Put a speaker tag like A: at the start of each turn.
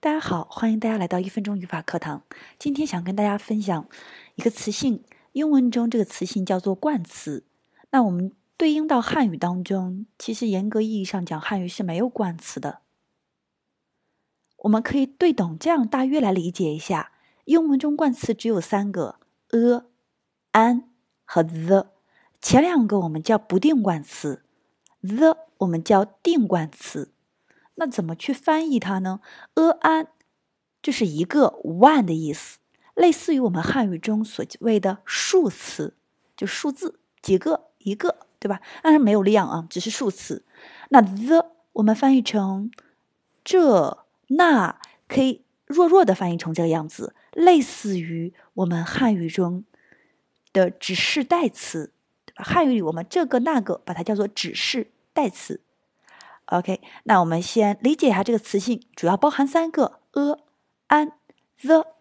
A: 大家好，欢迎大家来到一分钟语法课堂。今天想跟大家分享一个词性，英文中这个词性叫做冠词。那我们对应到汉语当中，其实严格意义上讲，汉语是没有冠词的。我们可以对等这样大约来理解一下，英文中冠词只有三个：a、an 和 the。前两个我们叫不定冠词，the 我们叫定冠词。那怎么去翻译它呢？a an 这是一个 one 的意思，类似于我们汉语中所谓的数词，就数字几个一个，对吧？当然没有量啊，只是数词。那 the 我们翻译成这那，可以弱弱的翻译成这个样子，类似于我们汉语中的指示代词。汉语里我们这个那个把它叫做指示代词。OK，那我们先理解一下这个词性，主要包含三个：a、an、the。